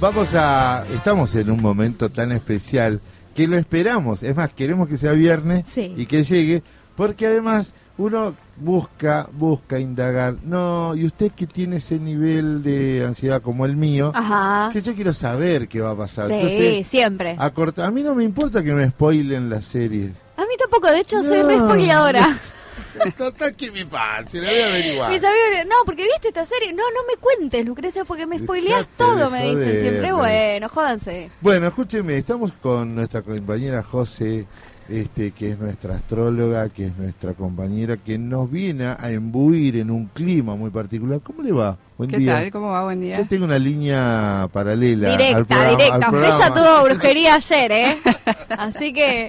vamos a. Estamos en un momento tan especial que lo esperamos. Es más, queremos que sea viernes Sí. y que llegue, porque además uno busca, busca indagar. No, y usted que tiene ese nivel de ansiedad como el mío, Ajá. que yo quiero saber qué va a pasar. Sí, Entonces, siempre. a, corta- a mí no me importa que me spoilen las series. A mí tampoco, de hecho, soy No. re spoileadora. Total que mi par, se la voy a averiguar. Mis amigos, no, porque viste esta serie. No, no me cuentes, Lucrecia, porque me spoileas Dejate todo, de me dicen siempre. Bueno, jódanse. Bueno, escúcheme, estamos con nuestra compañera José, este, que es nuestra astróloga, que es nuestra compañera, que nos viene a imbuir en un clima muy particular. ¿Cómo le va? Buen ¿Qué día. tal? ¿Cómo va? Buen día. Yo tengo una línea paralela. al Directa, programa- al directa. Usted ya tuvo brujería ayer, ¿eh? Así que.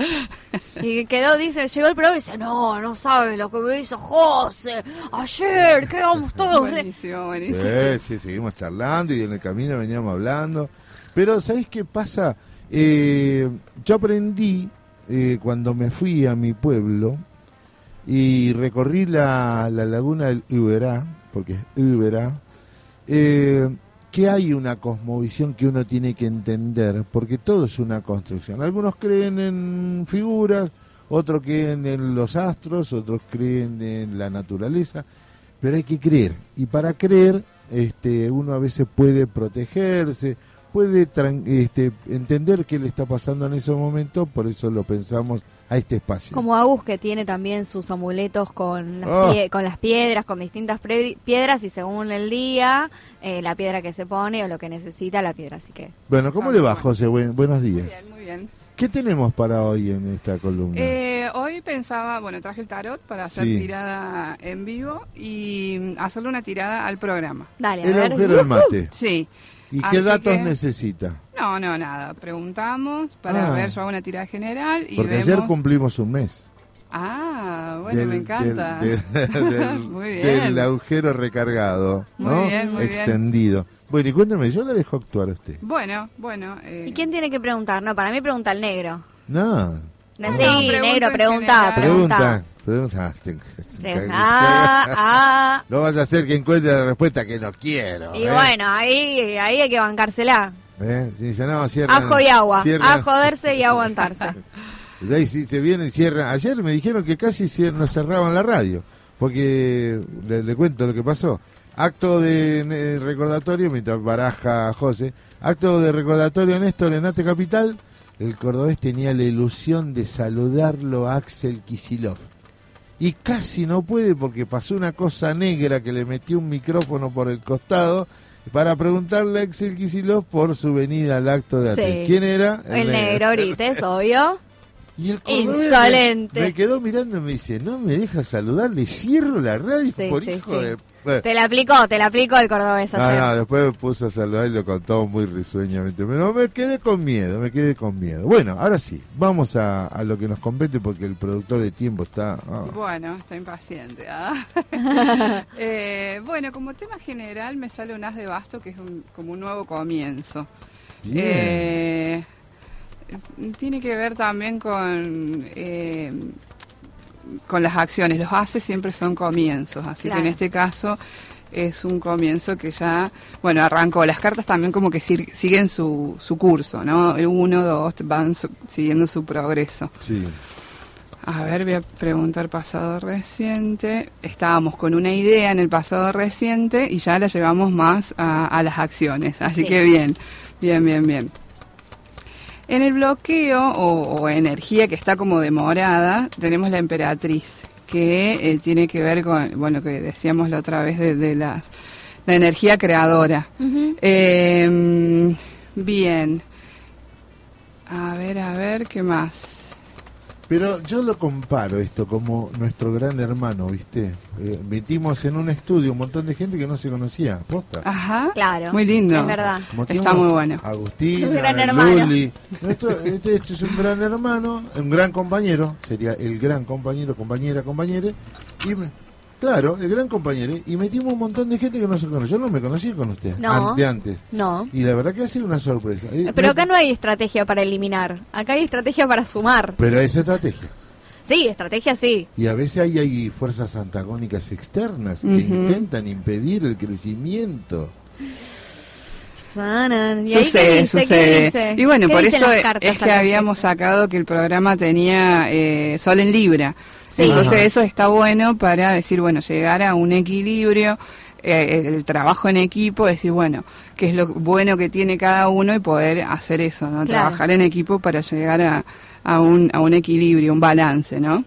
Y quedó, dice, llegó el programa y dice: No, no sabes lo que me hizo José. Ayer, quedamos todos. re-". Buenísimo, buenísimo. Sí, sí, seguimos charlando y en el camino veníamos hablando. Pero, ¿sabes qué pasa? Eh, yo aprendí eh, cuando me fui a mi pueblo y recorrí la, la laguna del Iberá, porque es Iberá, eh, que hay una cosmovisión que uno tiene que entender, porque todo es una construcción. Algunos creen en figuras, otros creen en los astros, otros creen en la naturaleza, pero hay que creer. Y para creer, este, uno a veces puede protegerse, puede este, entender qué le está pasando en ese momento, por eso lo pensamos a este espacio. Como Agus, que tiene también sus amuletos con las, Oh. pie- con las piedras, con distintas piedras, y según el día, eh, la piedra que se pone o lo que necesita la piedra. Así que. Bueno, ¿cómo Ah, le va, bueno. José? Buen- buenos Muy días. bien, muy bien. ¿Qué tenemos para hoy en esta columna? Eh, hoy pensaba, bueno, traje el tarot para hacer Sí. tirada en vivo y hacerle una tirada al programa. Dale, a el ver. agujero del mate. Sí. ¿Y Así qué datos que- necesita? No, no, nada. Preguntamos para Ah. ver, yo hago una tirada general y Porque vemos... ayer cumplimos un mes. Ah, bueno, del- me encanta. del- del- del- Muy del bien. agujero recargado, Muy ¿no? bien, muy bien. Extendido. Bueno, y cuéntame, yo la dejo actuar a usted. Bueno, bueno. eh, ¿Y quién tiene que preguntar? No, para mí pregunta el negro. No, No, No, sí, pregunta negro, pregunta, general. pregunta. pregunta. Pregunta. Ah, ah. No vaya a ser que encuentre la respuesta que no quiero. Y ¿eh? bueno, ahí, ahí hay que bancársela. ¿Eh? Si dice, no, cierran- Ajo y agua. cierran- A joderse y aguantarse. Y ahí sí se vienen y cierran. Ayer me dijeron que casi nos cerraban la radio. Porque le, le cuento lo que pasó. Acto de eh, recordatorio, mientras baraja José. Acto de recordatorio Néstor en Ate Capital. El cordobés tenía la ilusión de saludarlo a Axel Kisilov. Y casi no puede porque pasó una cosa negra que le metió un micrófono por el costado para preguntarle a Axel Kisilov por su venida al acto de. Sí. ¿Quién era? El negro ahorita es obvio. Y el Insolente. Me, me quedó mirando y me dice, no me deja saludar, le cierro la radio Sí, por sí, hijo de... Bueno, Te la aplicó, te la aplicó el cordobés no, ayer. no, después me puse a saludar y lo contó muy risueñamente. Pero me quedé con miedo, me quedé con miedo. Bueno, ahora sí, vamos a, a lo que nos compete porque el productor de tiempo está... ah. Bueno, está impaciente. ¿ah? Eh, bueno, como tema general me sale un as de basto que es un- como un nuevo comienzo. Bien. Eh, tiene que ver también con, eh, con las acciones. Los haces siempre son comienzos, así Claro. que en este caso es un comienzo que ya, bueno, arrancó. Las cartas también como que sig- siguen su, su curso, ¿no? El Uno, dos, van su- siguiendo su progreso. Sí. A ver, voy a preguntar pasado reciente. Estábamos con una idea en el pasado reciente y ya la llevamos más a, a las acciones. Así Sí. que bien, bien, bien, bien. En el bloqueo o, o energía que está como demorada, tenemos la emperatriz, que eh, tiene que ver con, bueno, que decíamos la otra vez de, de las, la energía creadora. Eh, bien. A ver, a ver, ¿qué más? Pero yo lo comparo esto como nuestro gran hermano, ¿viste? Eh, metimos en un estudio un montón de gente que no se conocía, posta. Ajá. Claro. Muy lindo. Es verdad. Motivamos Está muy bueno. Agustín, Un gran a hermano. Luli. Esto, este, este es un gran hermano, un gran compañero, sería el gran compañero, compañera, compañere. Y me- claro, el gran compañero. Y metimos un montón de gente que no se conoce. Yo no me conocía con usted No. an- de antes. No. Y la verdad que ha sido una sorpresa. Eh, Pero acá no hay estrategia para eliminar. Acá hay estrategia para sumar. Pero es estrategia. Sí, estrategia sí. Y a veces hay, hay fuerzas antagónicas externas que intentan impedir el crecimiento. Sanan. ¿Y ahí qué Sucede, sucede. dice? Y bueno, ¿Qué por eso es que habíamos sacado que el programa tenía eh, Sol en Libra. Sí. Entonces Ajá. eso está bueno para decir, bueno, llegar a un equilibrio, eh, el trabajo en equipo, decir, bueno, qué es lo bueno que tiene cada uno y poder hacer eso, ¿no? Claro. Trabajar en equipo para llegar a, a, un, a un equilibrio, un balance, ¿no?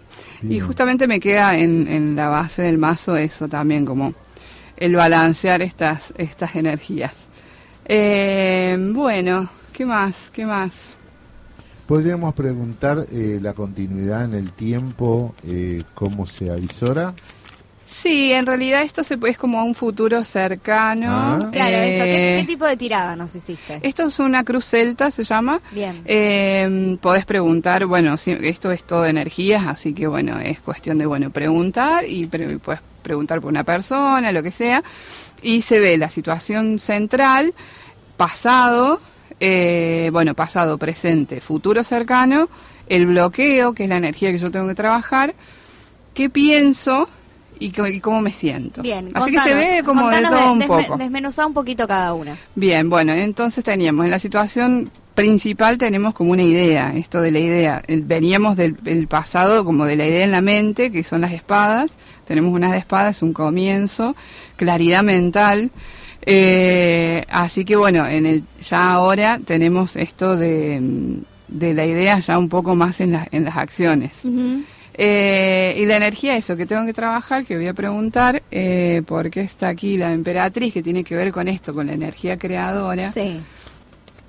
Y justamente me queda en, en la base del mazo eso también, como el balancear estas, estas energías. Eh, bueno, ¿qué más? ¿Qué más? Podríamos preguntar eh, la continuidad en el tiempo, eh, cómo se avisora. Sí, en realidad esto se, es como un futuro cercano. Ah. Claro, eso. ¿Qué, Eh, qué tipo de tirada nos hiciste? Esto es una cruz celta, se llama. Bien. Eh, podés preguntar, bueno, sí, esto es todo energías, así que bueno, es cuestión de, bueno, preguntar y pre- puedes preguntar por una persona, lo que sea, y se ve la situación central, pasado, eh, bueno, pasado, presente, futuro cercano, el bloqueo, que es la energía que yo tengo que trabajar, qué pienso y, y cómo me siento. Bien, Así que se ve como de todo un poco. Desmenuzá un poquito cada una. Bien, bueno, entonces teníamos en la situación principal tenemos como una idea, esto de la idea. Veníamos del el pasado como de la idea en la mente, que son las espadas. Tenemos unas de espadas, un comienzo, claridad mental. Eh, así que bueno, en el ya ahora tenemos esto de, mm, de la idea ya un poco más en, las en las acciones. Eh, y la energía, eso que tengo que trabajar, que voy a preguntar, eh, porque está aquí la emperatriz, que tiene que ver con esto, con la energía creadora. Sí.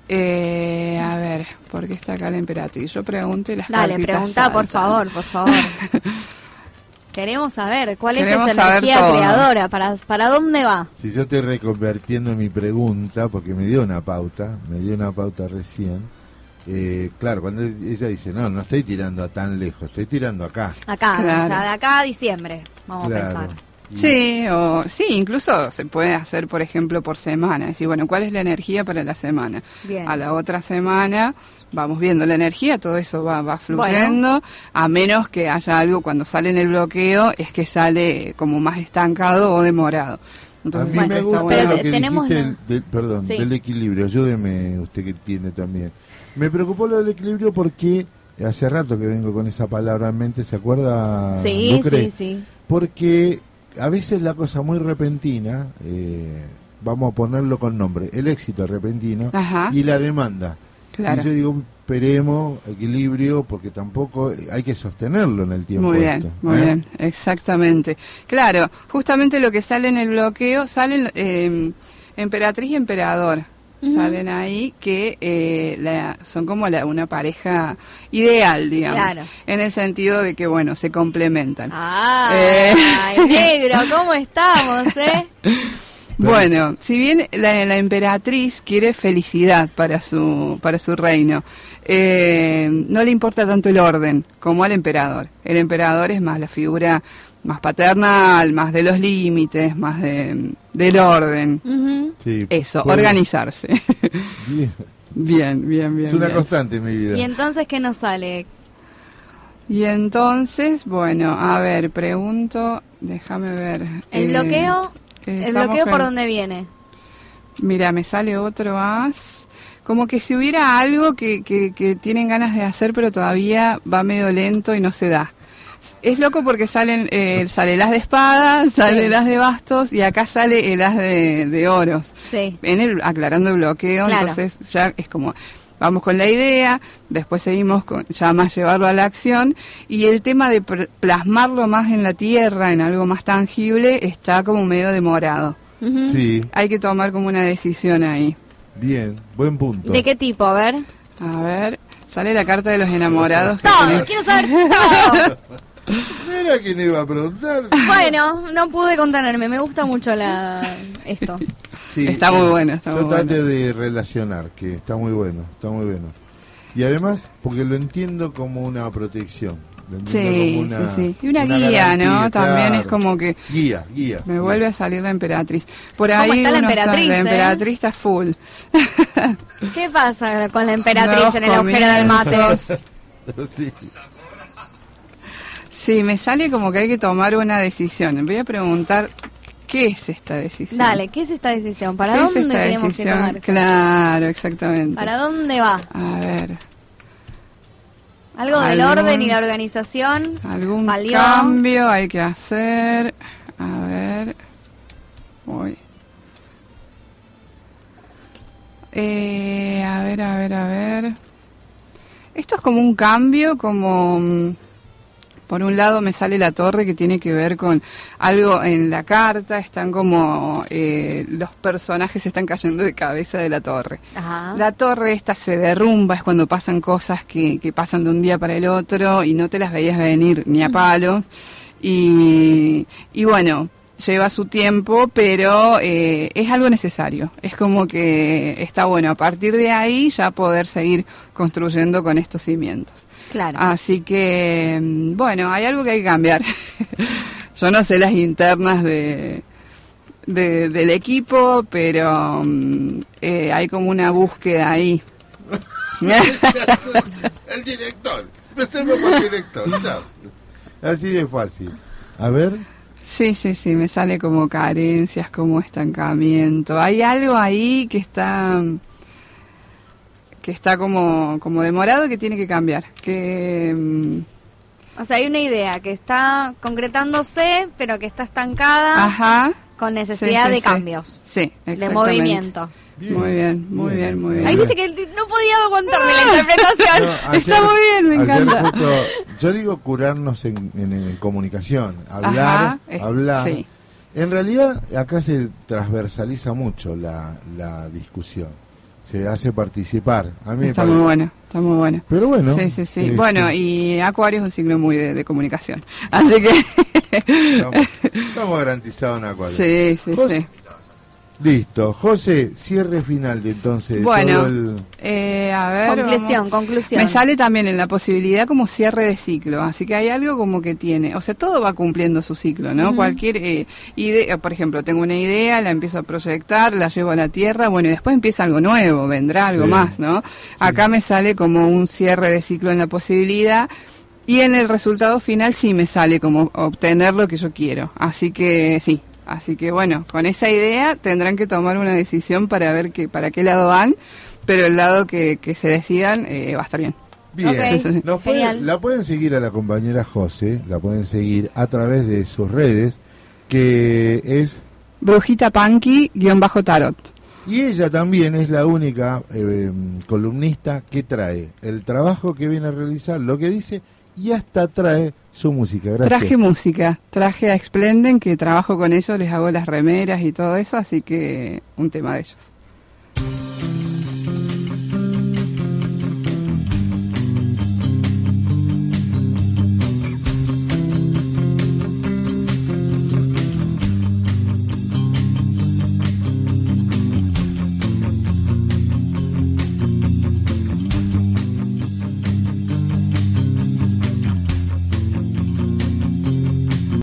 Eh, a ver, ¿por qué está acá la emperatriz? Yo pregunto y las Dale, preguntá, por favor, por favor. Queremos saber cuál Queremos es esa energía todo. creadora, para, para dónde va. Si yo estoy reconvertiendo mi pregunta, porque me dio una pauta, me dio una pauta recién. eh, claro, cuando ella dice, no, no estoy tirando a tan lejos, estoy tirando acá. Acá, Claro. o sea, de acá a diciembre, vamos a pensar. Sí, o, sí, incluso se puede hacer, por ejemplo, por semana. Decir, bueno, ¿cuál es la energía para la semana? Bien. A la otra semana vamos viendo la energía, todo eso va, va fluyendo, a menos que haya algo cuando sale en el bloqueo, es que sale como más estancado o demorado. Entonces, a mí bueno, me gusta lo que tenemos dijiste, la- del- del- perdón, Sí. del equilibrio. Ayúdeme usted que tiene también. Me preocupó lo del equilibrio porque hace rato que vengo con esa palabra en mente, ¿se acuerda? Sí, Lucre? sí, sí. Porque a veces la cosa muy repentina, eh, vamos a ponerlo con nombre, el éxito repentino Ajá, y la demanda. claro. Y yo digo, esperemos, equilibrio, porque tampoco hay que sostenerlo en el tiempo. Muy bien, esto, muy ¿eh? bien, exactamente. Claro, justamente lo que sale en el bloqueo, salen eh, emperatriz y emperador. Salen ahí que eh, la- son como la- una pareja ideal, digamos. Claro. En el sentido de que, bueno, se complementan. Ah, Eh. ay, negro, ¿cómo estamos, eh? Bueno, si bien la, la emperatriz quiere felicidad para su, para su reino, eh, no le importa tanto el orden como al emperador. El emperador es más la figura más paternal, más de los límites, más de, del orden. Sí, Eso, puede- organizarse. bien. bien, bien, bien. Es una bien. constante en mi vida. Y entonces, ¿qué nos sale? Y entonces, bueno, a ver, pregunto, déjame ver. El eh, bloqueo, que el bloqueo por en- dónde viene. Mira, me sale otro as. Como que si hubiera algo que, que, que tienen ganas de hacer, pero todavía va medio lento y no se da. Es loco porque salen, eh, sale el as de espadas, sale Sí. el as de bastos y acá sale el as de, de oros. Sí. En el, aclarando el bloqueo, Claro. entonces ya es como, vamos con la idea, después seguimos con ya más llevarlo a la acción y el tema de pr- plasmarlo más en la tierra, en algo más tangible, está como medio demorado. Sí, Hay que tomar como una decisión ahí. bien, buen punto. ¿De qué tipo? A ver. A ver, sale la carta de los enamorados. que Todo, tiene- quiero saber todo. ¿No era quien iba a preguntar? Bueno, no pude contenerme, me gusta mucho la esto. Sí, Está muy bueno, está Yo muy traté bueno. de relacionar, que está muy bueno, está muy bueno. Y además, porque lo entiendo como una protección. Lo Sí, como una, sí, sí. Y una, guía, garantía, ¿no? También es como que Guía, guía. me guía. vuelve a salir la emperatriz. Por ¿Cómo ahí está la emperatriz, la eh? emperatriz está full. ¿Qué pasa con la emperatriz en el agujero del mate? Sí. Sí, me sale como que hay que tomar una decisión. Voy a preguntar ¿Qué es esta decisión? Dale, ¿qué es esta decisión? ¿Para ¿Qué dónde es esta tenemos decisión? que tomar? Claro, exactamente. ¿Para dónde va? A ver, Algo del orden y la organización algún salió. cambio hay que hacer. A ver. Uy. Eh, a ver, a ver, a ver. Esto es como un cambio, como... Por un lado me sale la torre que tiene que ver con algo en la carta, están como eh, los personajes están cayendo de cabeza de la torre. Ajá. La torre esta se derrumba, es cuando pasan cosas que, que pasan de un día para el otro y no te las veías venir ni a palos. Y, y bueno, lleva su tiempo, pero eh, es algo necesario. Es como que está bueno a partir de ahí ya poder seguir construyendo con estos cimientos. Claro. Así que, mm, bueno, hay algo que hay que cambiar. Yo no sé las internas de, de- del equipo, pero mm, eh, hay como una búsqueda ahí. el director. Empecemos por el director. chao. Así de fácil. A ver. sí, sí, sí, me sale como carencias, como estancamiento. Hay algo ahí que está que está como, como demorado que tiene que cambiar. Que mm, O sea, hay una idea que está concretándose, pero que está estancada ajá, con necesidad Sí, sí, de sí. cambios, sí, de movimiento. Muy bien, muy bien, muy bien. Ahí viste que no podía aguantarme la interpretación. No, Está muy bien, me ayer encanta. justo- yo digo curarnos en, en- en comunicación, hablar, Ajá, es- hablar. sí. En realidad acá se transversaliza mucho la, la discusión, se hace participar. A mí me Está parece. muy bueno, está muy bueno. Pero bueno. Sí, sí, sí. este, Bueno, y Acuario es un signo muy de, de comunicación. Así que. estamos, estamos garantizados en Acuario. sí, sí, sí. Listo, José, cierre final de entonces. Bueno, todo el- Eh, a ver. Conclusión, vamos. conclusión. Me sale también en la posibilidad como cierre de ciclo, así que hay algo como que tiene, o sea, todo va cumpliendo su ciclo, ¿no? Cualquier eh, idea, por ejemplo, tengo una idea, la empiezo a proyectar, la llevo a la tierra, bueno, y después empieza algo nuevo, vendrá algo Sí. más, ¿no? Acá me sale como un cierre de ciclo en la posibilidad y en el resultado final sí me sale como obtener lo que yo quiero, así que sí. Así que bueno, con esa idea tendrán que tomar una decisión para ver que, para qué lado van, pero el lado que, que se decidan eh, va a estar bien. Bien. Nos pueden- la pueden seguir a la compañera José, la pueden seguir a través de sus redes, que es, Brujita Punky, guion bajo tarot. y ella también es la única eh, columnista que trae el trabajo que viene a realizar, lo que dice, y hasta trae su música. Gracias. Traje música, traje a Explenden, que trabajo con ellos, les hago las remeras y todo eso, así que un tema de ellos.